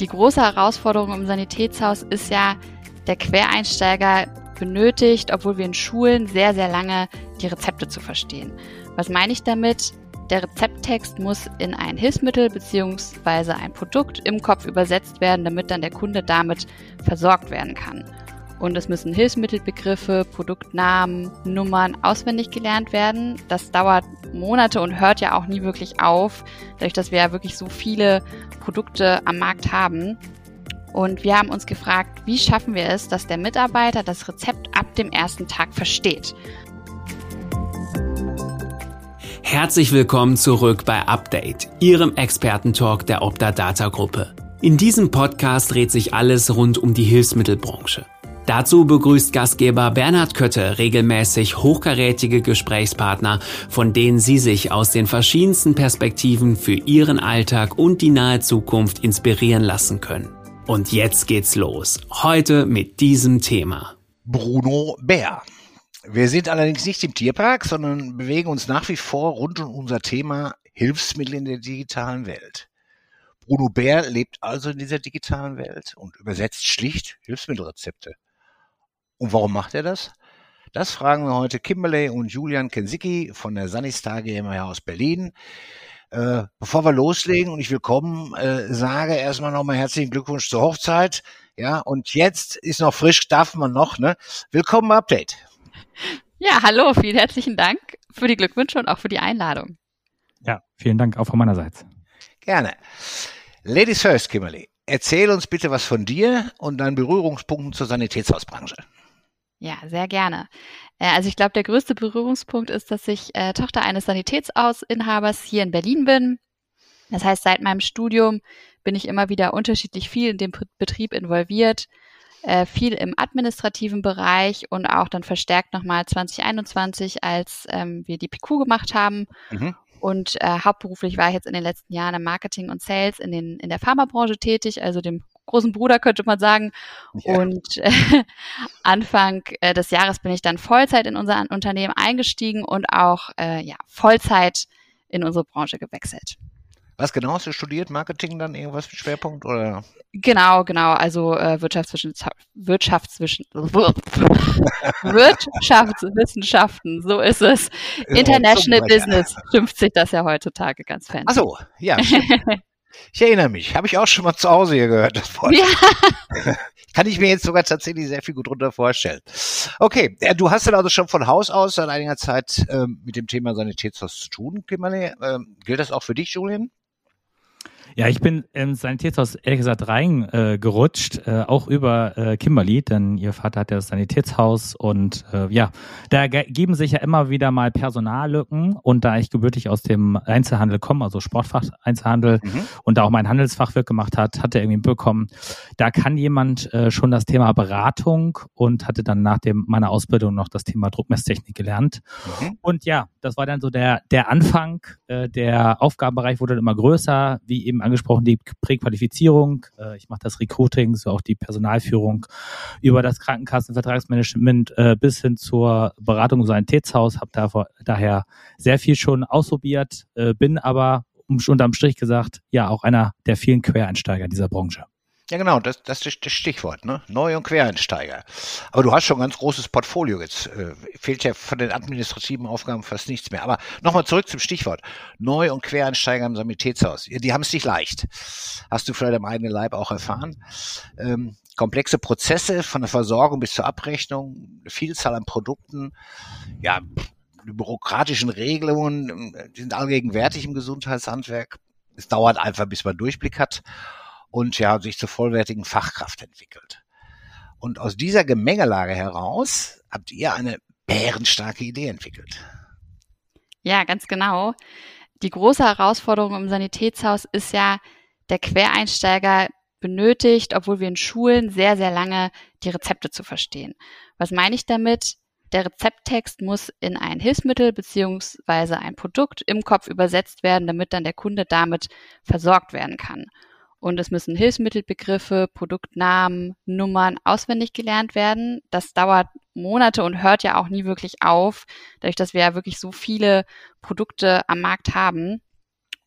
Die große Herausforderung im Sanitätshaus ist ja, der Quereinsteiger benötigt, obwohl wir in Schulen sehr, sehr lange die Rezepte zu verstehen. Was meine ich damit? Der Rezepttext muss in ein Hilfsmittel bzw. ein Produkt im Kopf übersetzt werden, damit dann der Kunde damit versorgt werden kann. Und es müssen Hilfsmittelbegriffe, Produktnamen, Nummern auswendig gelernt werden. Das dauert Monate und hört ja auch nie wirklich auf, dadurch, dass wir ja wirklich so viele Produkte am Markt haben. Und wir haben uns gefragt, wie schaffen wir es, dass der Mitarbeiter das Rezept ab dem ersten Tag versteht. Herzlich willkommen zurück bei Update, Ihrem Expertentalk der Opta Data Gruppe. In diesem Podcast dreht sich alles rund um die Hilfsmittelbranche. Dazu begrüßt Gastgeber Bernhard Kötte regelmäßig hochkarätige Gesprächspartner, von denen Sie sich aus den verschiedensten Perspektiven für Ihren Alltag und die nahe Zukunft inspirieren lassen können. Und jetzt geht's los. Heute mit diesem Thema. Bruno Bär. Wir sind allerdings nicht im Tierpark, sondern bewegen uns nach wie vor rund um unser Thema Hilfsmittel in der digitalen Welt. Bruno Bär lebt also in dieser digitalen Welt und übersetzt schlicht Hilfsmittelrezepte. Und warum macht er das? Das fragen wir heute Kimberley und Julian Kensicki von der Sanistar GmbH aus Berlin. Äh, bevor wir loslegen und ich willkommen äh, sage, erstmal nochmal herzlichen Glückwunsch zur Hochzeit. Ja, und jetzt ist noch frisch, darf man noch, ne? Willkommen Update. Ja, hallo, vielen herzlichen Dank für die Glückwünsche und auch für die Einladung. Ja, vielen Dank auch von meinerseits. Gerne. Ladies first, Kimberly. Erzähl uns bitte was von dir und deinen Berührungspunkten zur Sanitätshausbranche. Ja, sehr gerne. Äh, also ich glaube, der größte Berührungspunkt ist, dass ich äh, Tochter eines Sanitätshausinhabers hier in Berlin bin. Das heißt, seit meinem Studium bin ich immer wieder unterschiedlich viel in dem Betrieb involviert, äh, viel im administrativen Bereich und auch dann verstärkt nochmal 2021, als ähm, wir die PQ gemacht haben. Mhm. Und äh, hauptberuflich war ich jetzt in den letzten Jahren im Marketing und Sales in, den, in der Pharmabranche tätig, also dem großen Bruder, könnte man sagen. Ja. Und äh, Anfang äh, des Jahres bin ich dann Vollzeit in unser Unternehmen eingestiegen und auch äh, ja, Vollzeit in unsere Branche gewechselt. Was genau hast du studiert? Marketing dann irgendwas mit Schwerpunkt oder? Genau, genau. Also äh, Wirtschaftswischen, Wirtschaftswischen, Wirtschaftswissenschaften, so ist es. International Business schimpft sich das ja heutzutage ganz fancy. Ach so, ja. Ich erinnere mich, habe ich auch schon mal zu Hause hier gehört, das Wort. Ja. Kann ich mir jetzt sogar tatsächlich sehr viel gut drunter vorstellen. Okay, du hast dann also schon von Haus aus seit einiger Zeit ähm, mit dem Thema Sanitätshaus zu tun, Kimberly. Ähm, gilt das auch für dich, Julian? Ja, ich bin ins Sanitätshaus ehrlich gesagt reingerutscht, äh, äh, auch über äh, Kimberly, denn ihr Vater hat ja das Sanitätshaus und äh, ja, da geben sich ja immer wieder mal Personallücken und da ich gebürtig aus dem Einzelhandel komme, also Sportfach-Einzelhandel mhm. und da auch mein Handelsfachwirt gemacht hat, hat er irgendwie bekommen, da kann jemand äh, schon das Thema Beratung und hatte dann nach dem, meiner Ausbildung noch das Thema Druckmesstechnik gelernt. Mhm. Und ja, das war dann so der, der Anfang, äh, der Aufgabenbereich wurde dann immer größer, wie eben angesprochen, die Präqualifizierung. Äh, ich mache das Recruiting, so auch die Personalführung über das Krankenkassenvertragsmanagement äh, bis hin zur Beratung im Sanitätshaus. Habe da, daher sehr viel schon ausprobiert, äh, bin aber unterm Strich gesagt, ja, auch einer der vielen Quereinsteiger dieser Branche. Ja, genau, das, das ist das Stichwort, ne? Neu- und Quereinsteiger. Aber du hast schon ein ganz großes Portfolio jetzt. Äh, fehlt ja von den administrativen Aufgaben fast nichts mehr. Aber nochmal zurück zum Stichwort. Neu- und Quereinsteiger im Sanitätshaus. Die haben es nicht leicht. Hast du vielleicht am eigenen Leib auch erfahren. Ähm, komplexe Prozesse von der Versorgung bis zur Abrechnung, eine Vielzahl an Produkten, ja, die bürokratischen Regelungen, die sind allgegenwärtig im Gesundheitshandwerk. Es dauert einfach, bis man Durchblick hat und ja, sich zur vollwertigen Fachkraft entwickelt. Und aus dieser Gemengelage heraus habt ihr eine bärenstarke Idee entwickelt. Ja, ganz genau. Die große Herausforderung im Sanitätshaus ist ja, der Quereinsteiger benötigt, obwohl wir in Schulen sehr, sehr lange die Rezepte zu verstehen. Was meine ich damit? Der Rezepttext muss in ein Hilfsmittel beziehungsweise ein Produkt im Kopf übersetzt werden, damit dann der Kunde damit versorgt werden kann. Und es müssen Hilfsmittelbegriffe, Produktnamen, Nummern auswendig gelernt werden. Das dauert Monate und hört ja auch nie wirklich auf, dadurch, dass wir ja wirklich so viele Produkte am Markt haben.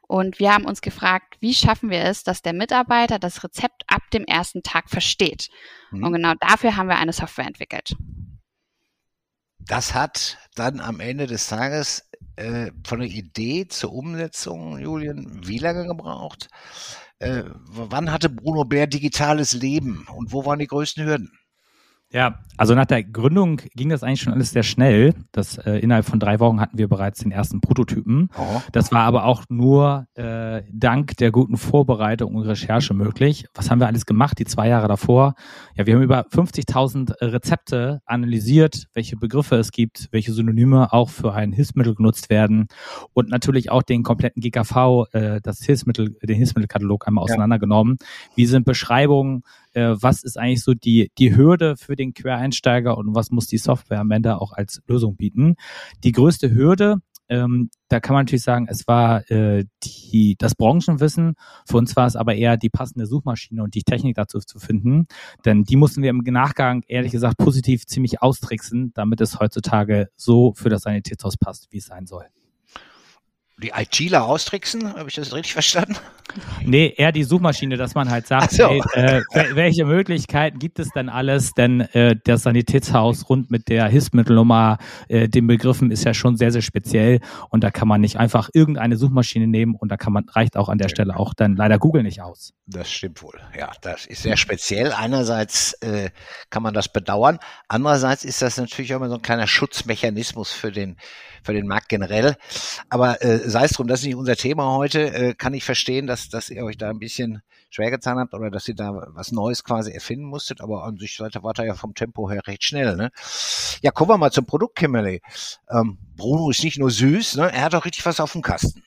Und wir haben uns gefragt, wie schaffen wir es, dass der Mitarbeiter das Rezept ab dem ersten Tag versteht? Mhm. Und genau dafür haben wir eine Software entwickelt. Das hat dann am Ende des Tages äh, von der Idee zur Umsetzung, Julian, wie lange gebraucht? Äh, wann hatte Bruno Bär digitales Leben und wo waren die größten Hürden? Ja, also nach der Gründung ging das eigentlich schon alles sehr schnell. Das äh, innerhalb von drei Wochen hatten wir bereits den ersten Prototypen. Oh. Das war aber auch nur äh, dank der guten Vorbereitung und Recherche möglich. Was haben wir alles gemacht die zwei Jahre davor? Ja, wir haben über 50.000 Rezepte analysiert, welche Begriffe es gibt, welche Synonyme auch für ein Hilfsmittel genutzt werden und natürlich auch den kompletten GKV, äh, das Hilfsmittel, den Hilfsmittelkatalog einmal auseinandergenommen. Ja. Wie sind Beschreibungen? Äh, was ist eigentlich so die die Hürde für den Quereinsteiger und was muss die Software am Ende auch als Lösung bieten. Die größte Hürde, ähm, da kann man natürlich sagen, es war äh, die, das Branchenwissen. Für uns war es aber eher die passende Suchmaschine und die Technik dazu zu finden. Denn die mussten wir im Nachgang, ehrlich gesagt, positiv ziemlich austricksen, damit es heutzutage so für das Sanitätshaus passt, wie es sein soll die ITler austricksen, habe ich das richtig verstanden? Nee, eher die Suchmaschine, dass man halt sagt, so. hey, äh, welche Möglichkeiten gibt es denn alles? Denn äh, das Sanitätshaus rund mit der Hilfsmittelnummer, äh, den Begriffen ist ja schon sehr, sehr speziell und da kann man nicht einfach irgendeine Suchmaschine nehmen und da kann man, reicht auch an der Stelle auch dann leider Google nicht aus. Das stimmt wohl. Ja, das ist sehr speziell. Einerseits äh, kann man das bedauern, andererseits ist das natürlich auch immer so ein kleiner Schutzmechanismus für den für den Markt generell. Aber äh, sei es drum, das ist nicht unser Thema heute. Äh, kann ich verstehen, dass, dass ihr euch da ein bisschen schwer getan habt oder dass ihr da was Neues quasi erfinden musstet, aber an sich seid war da ja vom Tempo her recht schnell. Ne? Ja, kommen wir mal zum Produkt, Kimberly. Ähm, Bruno ist nicht nur süß, ne? er hat auch richtig was auf dem Kasten.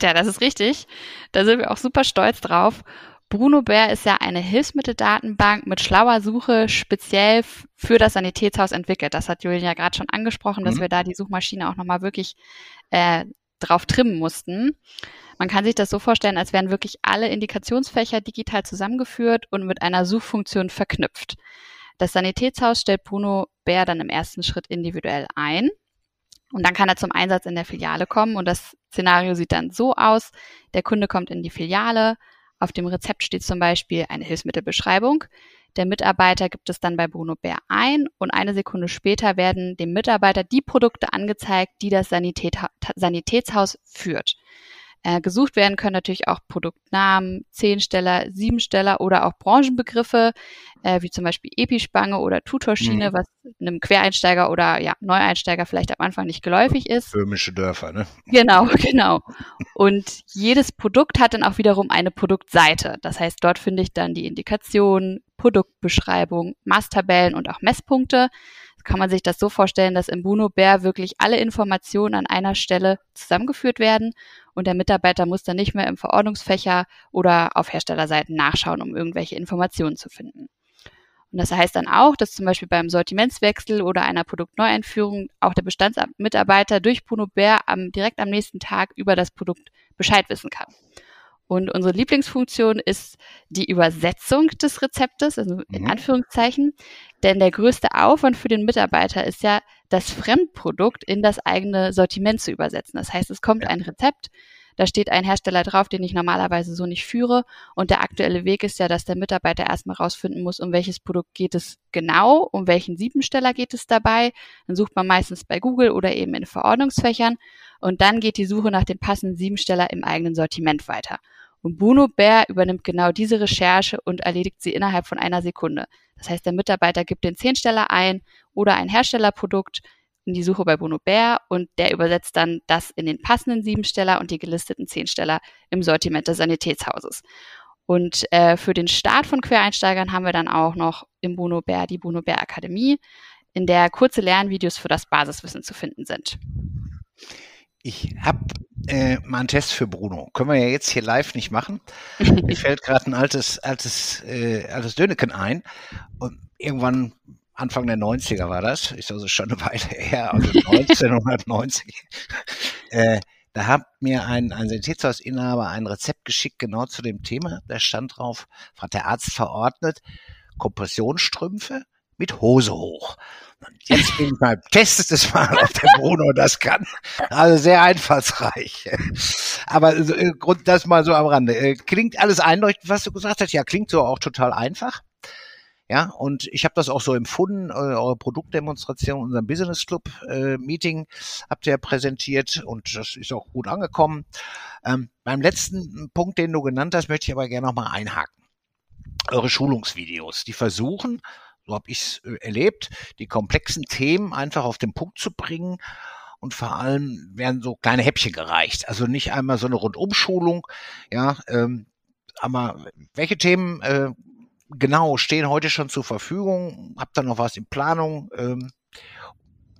Ja, das ist richtig. Da sind wir auch super stolz drauf. Bruno Bär ist ja eine Hilfsmitteldatenbank mit schlauer Suche speziell für das Sanitätshaus entwickelt. Das hat Julian ja gerade schon angesprochen, dass mhm. wir da die Suchmaschine auch nochmal wirklich äh, drauf trimmen mussten. Man kann sich das so vorstellen, als wären wirklich alle Indikationsfächer digital zusammengeführt und mit einer Suchfunktion verknüpft. Das Sanitätshaus stellt Bruno Bär dann im ersten Schritt individuell ein. Und dann kann er zum Einsatz in der Filiale kommen. Und das Szenario sieht dann so aus. Der Kunde kommt in die Filiale, auf dem Rezept steht zum Beispiel eine Hilfsmittelbeschreibung. Der Mitarbeiter gibt es dann bei Bruno Bär ein und eine Sekunde später werden dem Mitarbeiter die Produkte angezeigt, die das Sanität, Sanitätshaus führt. Äh, gesucht werden können natürlich auch Produktnamen, Zehnsteller, Siebensteller oder auch Branchenbegriffe, äh, wie zum Beispiel Epispange oder Tutorschiene, mhm. was einem Quereinsteiger oder ja, Neueinsteiger vielleicht am Anfang nicht geläufig ist. Böhmische Dörfer, ne? Genau, genau. Und jedes Produkt hat dann auch wiederum eine Produktseite. Das heißt, dort finde ich dann die Indikation, Produktbeschreibung, Maßtabellen und auch Messpunkte kann man sich das so vorstellen, dass im Buno Bär wirklich alle Informationen an einer Stelle zusammengeführt werden und der Mitarbeiter muss dann nicht mehr im Verordnungsfächer oder auf Herstellerseiten nachschauen, um irgendwelche Informationen zu finden. Und das heißt dann auch, dass zum Beispiel beim Sortimentswechsel oder einer Produktneueinführung auch der Bestandsmitarbeiter durch Bruno Bär am, direkt am nächsten Tag über das Produkt Bescheid wissen kann. Und unsere Lieblingsfunktion ist die Übersetzung des Rezeptes, also in mhm. Anführungszeichen. Denn der größte Aufwand für den Mitarbeiter ist ja, das Fremdprodukt in das eigene Sortiment zu übersetzen. Das heißt, es kommt ein Rezept, da steht ein Hersteller drauf, den ich normalerweise so nicht führe. Und der aktuelle Weg ist ja, dass der Mitarbeiter erstmal rausfinden muss, um welches Produkt geht es genau, um welchen Siebensteller geht es dabei. Dann sucht man meistens bei Google oder eben in Verordnungsfächern. Und dann geht die Suche nach dem passenden Siebensteller im eigenen Sortiment weiter. Und Bruno Bär übernimmt genau diese Recherche und erledigt sie innerhalb von einer Sekunde. Das heißt, der Mitarbeiter gibt den Zehnsteller ein oder ein Herstellerprodukt in die Suche bei Bruno Bär und der übersetzt dann das in den passenden Siebensteller und die gelisteten Zehnsteller im Sortiment des Sanitätshauses. Und äh, für den Start von Quereinsteigern haben wir dann auch noch im Bruno Bär die Bruno Bär Akademie, in der kurze Lernvideos für das Basiswissen zu finden sind. Ich habe äh, mal einen Test für Bruno. Können wir ja jetzt hier live nicht machen. Mir fällt gerade ein altes, altes, äh, altes Döneken ein. Und irgendwann Anfang der 90er war das, ist also schon eine Weile her, also 1990. äh, da hat mir ein, ein Sanitätshausinhaber ein Rezept geschickt, genau zu dem Thema. Da stand drauf, hat der Arzt verordnet, Kompressionsstrümpfe mit Hose hoch. Jetzt bin ich mal, testet es mal, ob der Bruno das kann. Also sehr einfallsreich. Aber äh, Grund das mal so am Rande. Äh, klingt alles einleuchtend, was du gesagt hast. Ja, klingt so auch total einfach. Ja, und ich habe das auch so empfunden, eure Produktdemonstration, unserem Business Club äh, Meeting habt ihr präsentiert und das ist auch gut angekommen. Ähm, beim letzten Punkt, den du genannt hast, möchte ich aber gerne nochmal einhaken. Eure Schulungsvideos, die versuchen, so habe ich es äh, erlebt, die komplexen Themen einfach auf den Punkt zu bringen und vor allem werden so kleine Häppchen gereicht. Also nicht einmal so eine Rundumschulung, ja, ähm, aber welche Themen äh, genau stehen heute schon zur Verfügung? Habt ihr noch was in Planung? Ähm,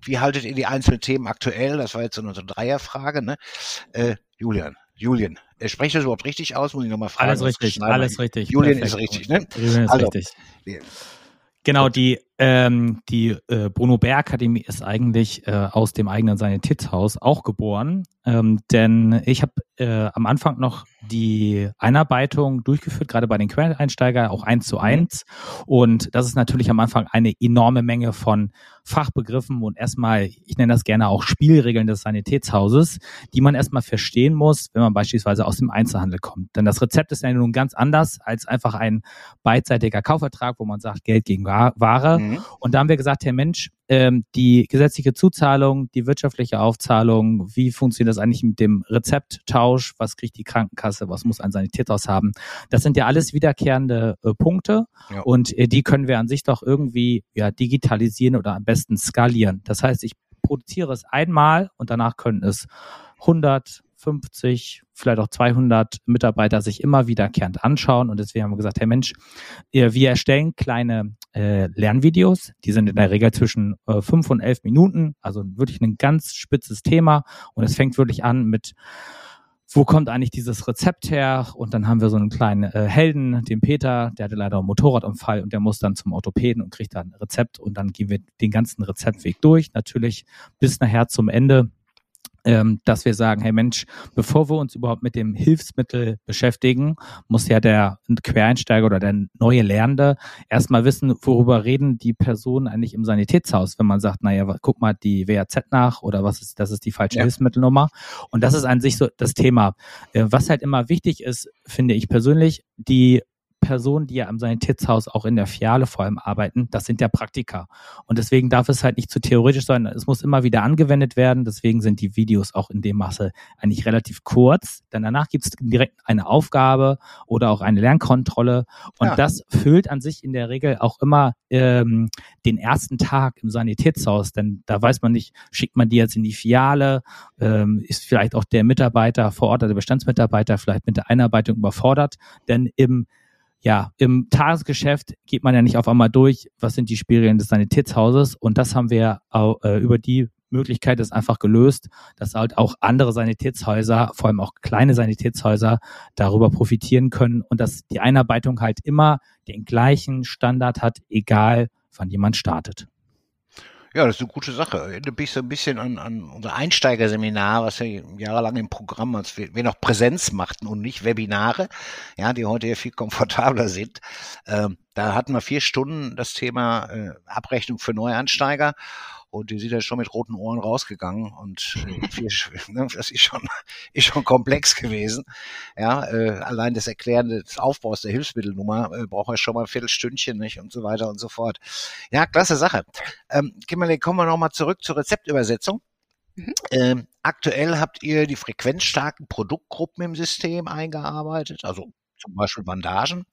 wie haltet ihr die einzelnen Themen aktuell? Das war jetzt so eine Dreierfrage, ne? Äh, Julian, Julian, äh, spreche das überhaupt richtig aus? Muss ich nochmal fragen. Alles richtig, alles richtig. Julian Perfekt. ist richtig, ne? Julian ist also, richtig. Genau, die, ähm, die äh, Bruno Bär Akademie ist eigentlich äh, aus dem eigenen Sanitätshaus auch geboren. Ähm, denn ich habe äh, am Anfang noch die Einarbeitung durchgeführt, gerade bei den Quereinsteiger, auch eins zu mhm. eins. Und das ist natürlich am Anfang eine enorme Menge von Fachbegriffen und erstmal, ich nenne das gerne auch Spielregeln des Sanitätshauses, die man erstmal verstehen muss, wenn man beispielsweise aus dem Einzelhandel kommt. Denn das Rezept ist ja nun ganz anders als einfach ein beidseitiger Kaufvertrag, wo man sagt, Geld gegen Ware. Mhm. Und da haben wir gesagt, Herr Mensch, ähm, die gesetzliche Zuzahlung, die wirtschaftliche Aufzahlung, wie funktioniert das eigentlich mit dem Rezepttausch, was kriegt die Krankenkasse, was muss ein Sanitätshaus haben. Das sind ja alles wiederkehrende äh, Punkte ja. und äh, die können wir an sich doch irgendwie ja, digitalisieren oder am besten skalieren. Das heißt, ich produziere es einmal und danach können es 100, 50, vielleicht auch 200 Mitarbeiter sich immer wiederkehrend anschauen. Und deswegen haben wir gesagt, hey Mensch, wir erstellen kleine äh, Lernvideos. Die sind in der Regel zwischen äh, fünf und elf Minuten. Also wirklich ein ganz spitzes Thema. Und es fängt wirklich an mit wo kommt eigentlich dieses Rezept her? Und dann haben wir so einen kleinen äh, Helden, den Peter, der hatte leider einen Motorradunfall und der muss dann zum Orthopäden und kriegt dann ein Rezept und dann gehen wir den ganzen Rezeptweg durch, natürlich bis nachher zum Ende ähm, dass wir sagen, hey Mensch, bevor wir uns überhaupt mit dem Hilfsmittel beschäftigen, muss ja der Quereinsteiger oder der neue Lernende erstmal wissen, worüber reden die Personen eigentlich im Sanitätshaus, wenn man sagt, naja, guck mal die WAZ nach oder was ist, das ist die falsche ja. Hilfsmittelnummer. Und das ist an sich so das Thema. Äh, was halt immer wichtig ist, finde ich persönlich, die Personen, die ja am Sanitätshaus auch in der Fiale vor allem arbeiten, das sind ja Praktiker. Und deswegen darf es halt nicht zu theoretisch sein. Es muss immer wieder angewendet werden. Deswegen sind die Videos auch in dem Maße eigentlich relativ kurz. Denn danach gibt es direkt eine Aufgabe oder auch eine Lernkontrolle. Und ja. das füllt an sich in der Regel auch immer ähm, den ersten Tag im Sanitätshaus. Denn da weiß man nicht, schickt man die jetzt in die Fiale, ähm, ist vielleicht auch der Mitarbeiter vor Ort, der Bestandsmitarbeiter vielleicht mit der Einarbeitung überfordert. Denn im ja, im Tagesgeschäft geht man ja nicht auf einmal durch, was sind die Spielregeln des Sanitätshauses und das haben wir äh, über die Möglichkeit ist einfach gelöst, dass halt auch andere Sanitätshäuser, vor allem auch kleine Sanitätshäuser, darüber profitieren können und dass die Einarbeitung halt immer den gleichen Standard hat, egal wann jemand startet. Ja, das ist eine gute Sache. Erinnert mich so ein bisschen an, an unser Einsteigerseminar, was wir jahrelang im Programm, als wir, wir noch Präsenz machten und nicht Webinare, ja, die heute ja viel komfortabler sind. Ähm, da hatten wir vier Stunden das Thema äh, Abrechnung für Neuansteiger und die sind ja schon mit roten Ohren rausgegangen und äh, viel, ne, das ist schon, ist schon komplex gewesen. Ja, äh, allein das Erklären des Aufbaus der Hilfsmittelnummer äh, braucht ja schon mal ein Viertelstündchen nicht und so weiter und so fort. Ja, klasse Sache. Ähm, Kimberly, kommen wir nochmal zurück zur Rezeptübersetzung. Mhm. Ähm, aktuell habt ihr die frequenzstarken Produktgruppen im System eingearbeitet, also zum Beispiel Bandagen.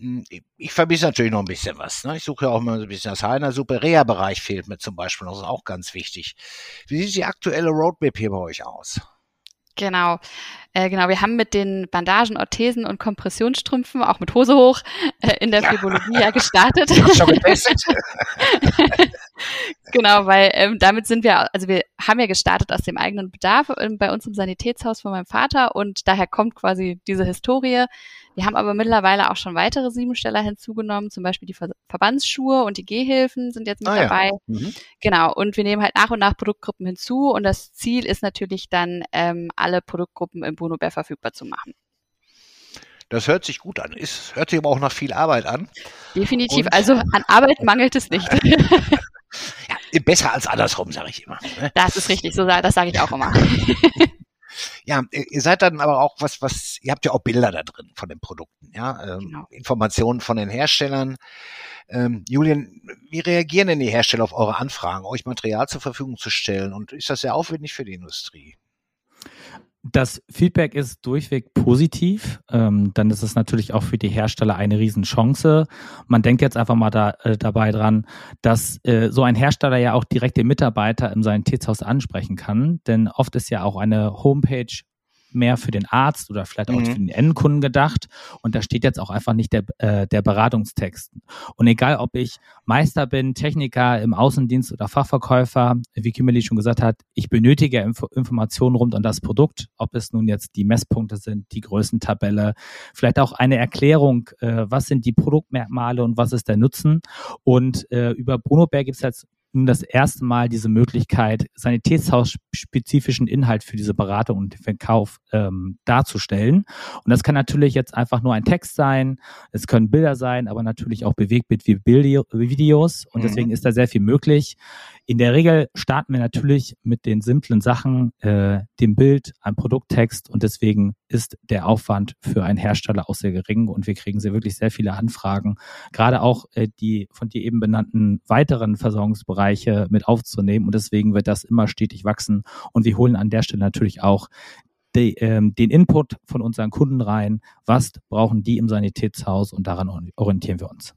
Hm, ich vermisse natürlich noch ein bisschen was. Ne? Ich suche ja auch mal ein bisschen das Heiner Super Reha-Bereich fehlt mir zum Beispiel. Das ist auch ganz wichtig. Wie sieht die aktuelle Roadmap hier bei euch aus? Genau. Äh, genau, wir haben mit den Bandagen, Orthesen und Kompressionsstrümpfen, auch mit Hose hoch, äh, in der ja. Fibrologie ja gestartet. Schon getestet. genau, weil ähm, damit sind wir, also wir haben ja gestartet aus dem eigenen Bedarf äh, bei uns im Sanitätshaus von meinem Vater und daher kommt quasi diese Historie. Wir haben aber mittlerweile auch schon weitere Siebensteller hinzugenommen, zum Beispiel die Ver Verbandsschuhe und die Gehhilfen sind jetzt mit ah, dabei. Ja. Mhm. Genau, und wir nehmen halt nach und nach Produktgruppen hinzu und das Ziel ist natürlich dann, ähm, alle Produktgruppen im Bruno Bär verfügbar zu machen. Das hört sich gut an. Ist, hört sich aber auch nach viel Arbeit an. Definitiv. Und also an Arbeit mangelt es nicht. Ja, besser als andersrum, sage ich immer. Ne? Das ist richtig, so das sage ich auch immer. Ja, ihr seid dann aber auch was, was, ihr habt ja auch Bilder da drin von den Produkten, ja, ähm, genau. Informationen von den Herstellern. Ähm, Julian, wie reagieren denn die Hersteller auf eure Anfragen, euch Material zur Verfügung zu stellen? Und ist das sehr aufwendig für die Industrie? Das Feedback ist durchweg positiv. Ähm, dann ist es natürlich auch für die Hersteller eine Riesenchance. Man denkt jetzt einfach mal da, äh, dabei dran, dass äh, so ein Hersteller ja auch direkt den Mitarbeiter in seinem Tizhaus ansprechen kann. Denn oft ist ja auch eine Homepage mehr für den Arzt oder vielleicht auch mhm. für den Endkunden gedacht. Und da steht jetzt auch einfach nicht der, äh, der Beratungstext. Und egal, ob ich Meister bin, Techniker im Außendienst oder Fachverkäufer, wie Kimberly schon gesagt hat, ich benötige Info Informationen rund um das Produkt, ob es nun jetzt die Messpunkte sind, die Größentabelle, vielleicht auch eine Erklärung, äh, was sind die Produktmerkmale und was ist der Nutzen. Und äh, über Bruno Bär gibt es jetzt nun das erste Mal diese Möglichkeit, sanitätshausspezifischen Inhalt für diese Beratung und den Verkauf ähm, darzustellen. Und das kann natürlich jetzt einfach nur ein Text sein, es können Bilder sein, aber natürlich auch Bewegtbild wie Videos. Und mhm. deswegen ist da sehr viel möglich. In der Regel starten wir natürlich mit den simplen Sachen, äh, dem Bild, einem Produkttext und deswegen ist der Aufwand für einen Hersteller auch sehr gering und wir kriegen sehr wirklich sehr viele Anfragen, gerade auch äh, die von dir eben benannten weiteren Versorgungsbereiche mit aufzunehmen und deswegen wird das immer stetig wachsen und wir holen an der Stelle natürlich auch die, ähm, den Input von unseren Kunden rein, was brauchen die im Sanitätshaus und daran orientieren wir uns.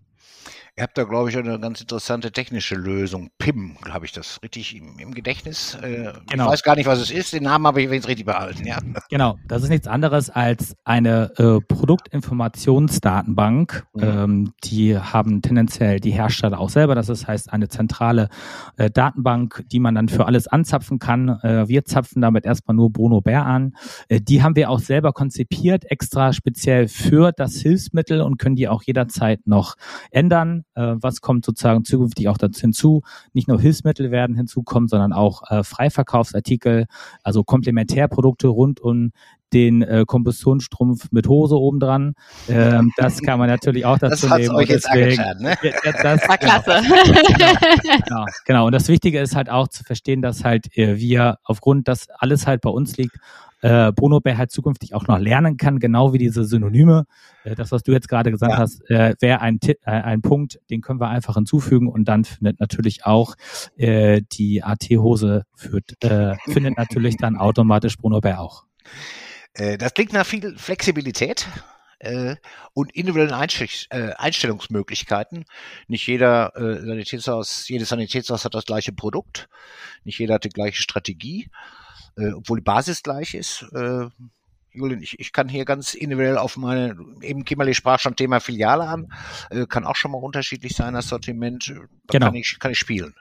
Ihr habt da, glaube ich, eine ganz interessante technische Lösung. PIM, habe ich das richtig im, im Gedächtnis? Äh, genau. Ich weiß gar nicht, was es ist. Den Namen habe ich übrigens richtig behalten, ja. Genau, das ist nichts anderes als eine äh, Produktinformationsdatenbank. Mhm. Ähm, die haben tendenziell die Hersteller auch selber. Das heißt eine zentrale äh, Datenbank, die man dann für alles anzapfen kann. Äh, wir zapfen damit erstmal nur Bruno Bär an. Äh, die haben wir auch selber konzipiert, extra speziell für das Hilfsmittel und können die auch jederzeit noch ändern äh, was kommt sozusagen zukünftig auch dazu hinzu. Nicht nur Hilfsmittel werden hinzukommen, sondern auch äh, Freiverkaufsartikel, also Komplementärprodukte rund um den äh, Kompressionsstrumpf mit Hose oben dran. Ähm, das kann man natürlich auch dazu das nehmen. Euch jetzt deswegen, ne? das war klasse. Genau, genau, genau, Und das Wichtige ist halt auch zu verstehen, dass halt äh, wir aufgrund, dass alles halt bei uns liegt, äh, Bruno Bär halt zukünftig auch noch lernen kann, genau wie diese Synonyme. Äh, das, was du jetzt gerade gesagt ja. hast, äh, wäre ein, äh, ein Punkt, den können wir einfach hinzufügen und dann findet natürlich auch äh, die AT-Hose führt, äh, findet natürlich dann automatisch Bruno Bär auch. Äh, das klingt nach viel Flexibilität äh, und individuellen äh, Einstellungsmöglichkeiten. Nicht jeder äh, Sanitätshaus, jedes Sanitätshaus hat das gleiche Produkt, nicht jeder hat die gleiche Strategie äh, obwohl die Basis gleich ist. Äh, Julian, ich, ich kann hier ganz individuell auf meine, eben Kimberly sprach schon Thema Filiale an, äh, kann auch schon mal unterschiedlich sein, das Sortiment. Da genau. kann, ich, kann ich spielen.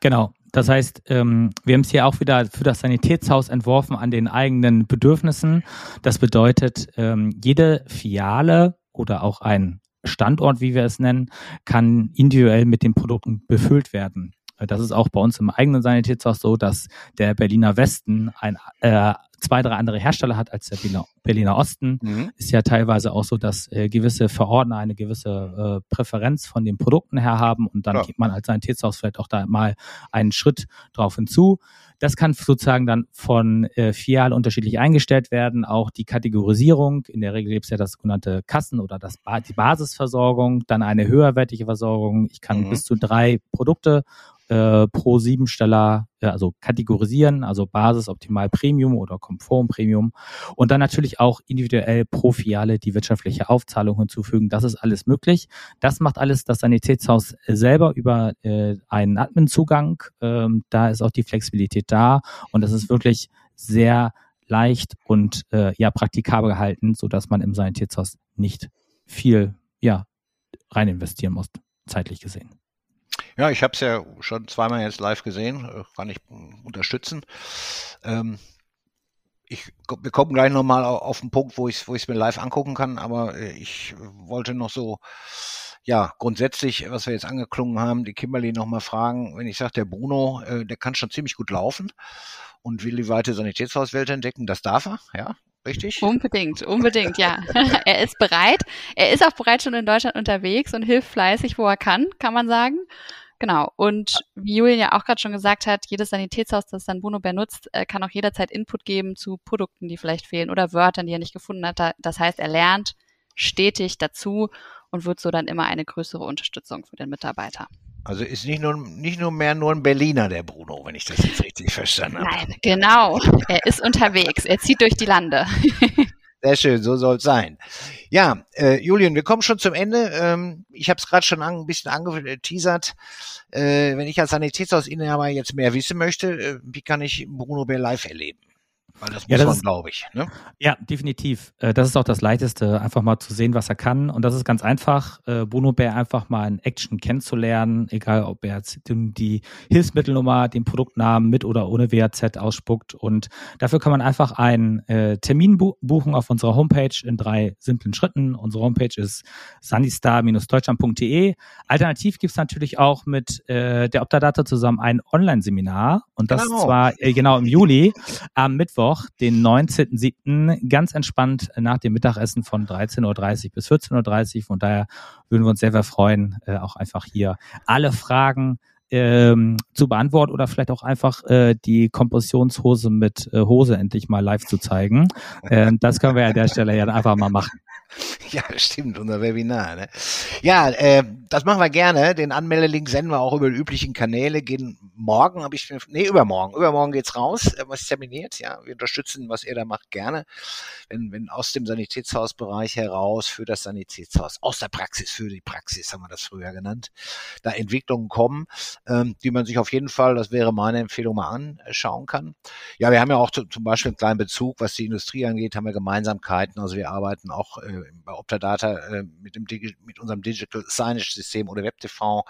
Genau. Das heißt, ähm, wir haben es hier auch wieder für das Sanitätshaus entworfen an den eigenen Bedürfnissen. Das bedeutet, ähm, jede Filiale oder auch ein Standort, wie wir es nennen, kann individuell mit den Produkten befüllt werden. Das ist auch bei uns im eigenen Sanitätshaus so, dass der Berliner Westen ein, äh, zwei, drei andere Hersteller hat als der Berliner, Berliner Osten. Mhm. Ist ja teilweise auch so, dass äh, gewisse Verordner eine gewisse äh, Präferenz von den Produkten her haben und dann ja. geht man als Sanitätshaus vielleicht auch da mal einen Schritt drauf hinzu. Das kann sozusagen dann von äh, Fial unterschiedlich eingestellt werden. Auch die Kategorisierung. In der Regel gibt es ja das sogenannte Kassen- oder das ba die Basisversorgung, dann eine höherwertige Versorgung. Ich kann mhm. bis zu drei Produkte äh, pro Siebensteller, ja, also kategorisieren, also Basis, Optimal, Premium oder Komfort Premium und dann natürlich auch individuell pro Filiale die wirtschaftliche Aufzahlung hinzufügen. Das ist alles möglich. Das macht alles das Sanitätshaus selber über äh, einen Admin-Zugang. Ähm, da ist auch die Flexibilität da und das ist wirklich sehr leicht und äh, ja praktikabel gehalten, so dass man im Sanitätshaus nicht viel ja rein investieren muss, zeitlich gesehen. Ja, ich habe es ja schon zweimal jetzt live gesehen, äh, kann ich unterstützen. Ähm, ich, wir kommen gleich nochmal auf den Punkt, wo ich es wo mir live angucken kann, aber äh, ich wollte noch so, ja, grundsätzlich, was wir jetzt angeklungen haben, die Kimberly nochmal fragen, wenn ich sage, der Bruno, äh, der kann schon ziemlich gut laufen und will die weite Sanitätshauswelt entdecken, das darf er, ja, Richtig? Unbedingt, unbedingt, ja. er ist bereit. Er ist auch bereits schon in Deutschland unterwegs und hilft fleißig, wo er kann, kann man sagen. Genau. Und wie Julian ja auch gerade schon gesagt hat, jedes Sanitätshaus, das dann Bruno Bär nutzt, äh, kann auch jederzeit Input geben zu Produkten, die vielleicht fehlen oder Wörtern, die er nicht gefunden hat. Das heißt, er lernt stetig dazu und wird so dann immer eine größere Unterstützung für den Mitarbeiter. Also ist nicht nur, nicht nur mehr nur ein Berliner, der Bruno, wenn ich das jetzt richtig verstanden habe. Nein, genau. Er ist unterwegs. Er zieht durch die Lande. Sehr schön, so soll es sein. Ja, äh, Julian, wir kommen schon zum Ende. Ähm, ich habe es gerade schon an, ein bisschen angeteasert. Äh, wenn ich als Sanitätshausinhaber jetzt mehr wissen möchte, äh, wie kann ich Bruno Bär live erleben? Weil das muss ja, das man, glaube ich. Ne? Ja, definitiv. Äh, das ist auch das Leichteste, einfach mal zu sehen, was er kann. Und das ist ganz einfach, äh, Bruno Bär einfach mal in Action kennenzulernen, egal ob er jetzt die Hilfsmittelnummer, den Produktnamen mit oder ohne WAZ ausspuckt. Und dafür kann man einfach einen äh, Termin buchen auf unserer Homepage in drei simplen Schritten. Unsere Homepage ist sunnystar-deutschland.de. Alternativ gibt es natürlich auch mit der Optadata zusammen ein Online-Seminar. Und das genau. zwar genau im Juli am Mittwoch Mittwoch, den 19.07., ganz entspannt nach dem Mittagessen von 13.30 Uhr bis 14.30 Uhr. Von daher würden wir uns sehr, sehr freuen, äh, auch einfach hier alle Fragen ähm, zu beantworten oder vielleicht auch einfach äh, die Kompositionshose mit äh, Hose endlich mal live zu zeigen. Ähm, das können wir an der Stelle ja einfach mal machen. Ja, stimmt, unser Webinar. Ne? Ja, äh, das machen wir gerne. Den Anmeldelink senden wir auch über die üblichen Kanäle. Gehen morgen, habe ich nee, übermorgen. Übermorgen geht's raus, äh, was terminiert. Ja, wir unterstützen, was ihr da macht, gerne. Wenn, wenn aus dem Sanitätshausbereich heraus für das Sanitätshaus, aus der Praxis für die Praxis, haben wir das früher genannt, da Entwicklungen kommen, ähm, die man sich auf jeden Fall, das wäre meine Empfehlung, mal anschauen kann. Ja, wir haben ja auch zum Beispiel einen kleinen Bezug, was die Industrie angeht, haben wir Gemeinsamkeiten. Also wir arbeiten auch äh, bei Optadata äh, mit, dem mit unserem Digital Signage System oder WebTV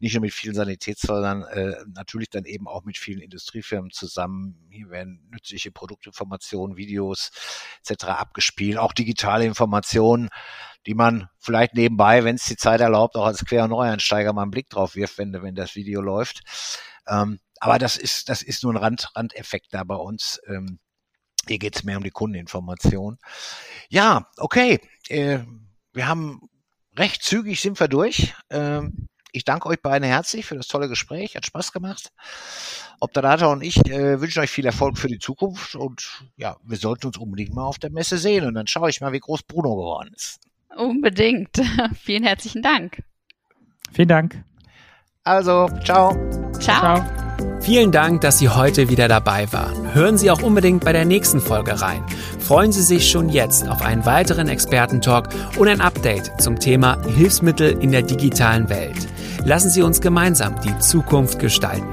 nicht nur mit vielen Sanitätshäusern, äh, natürlich dann eben auch mit vielen Industriefirmen zusammen. Hier werden nützliche Produktinformationen, Videos etc. abgespielt, auch digitale Informationen, die man vielleicht nebenbei, wenn es die Zeit erlaubt, auch als Quer- und Neueinsteiger mal einen Blick drauf wirft, wenn, wenn das Video läuft. Ähm, aber das ist, das ist nur ein Rand, Randeffekt da bei uns. Ähm, hier geht es mehr um die Kundeninformation. Ja, okay. Äh, wir haben recht zügig sind wir durch. Ähm, ich danke euch beiden herzlich für das tolle Gespräch. Hat Spaß gemacht. Obdadata und ich äh, wünschen euch viel Erfolg für die Zukunft und ja, wir sollten uns unbedingt mal auf der Messe sehen und dann schaue ich mal, wie groß Bruno geworden ist. Unbedingt. Vielen herzlichen Dank. Vielen Dank. Also, ciao. Ciao. ciao. Vielen Dank, dass Sie heute wieder dabei waren. Hören Sie auch unbedingt bei der nächsten Folge rein. Freuen Sie sich schon jetzt auf einen weiteren Expertentalk und ein Update zum Thema Hilfsmittel in der digitalen Welt. Lassen Sie uns gemeinsam die Zukunft gestalten.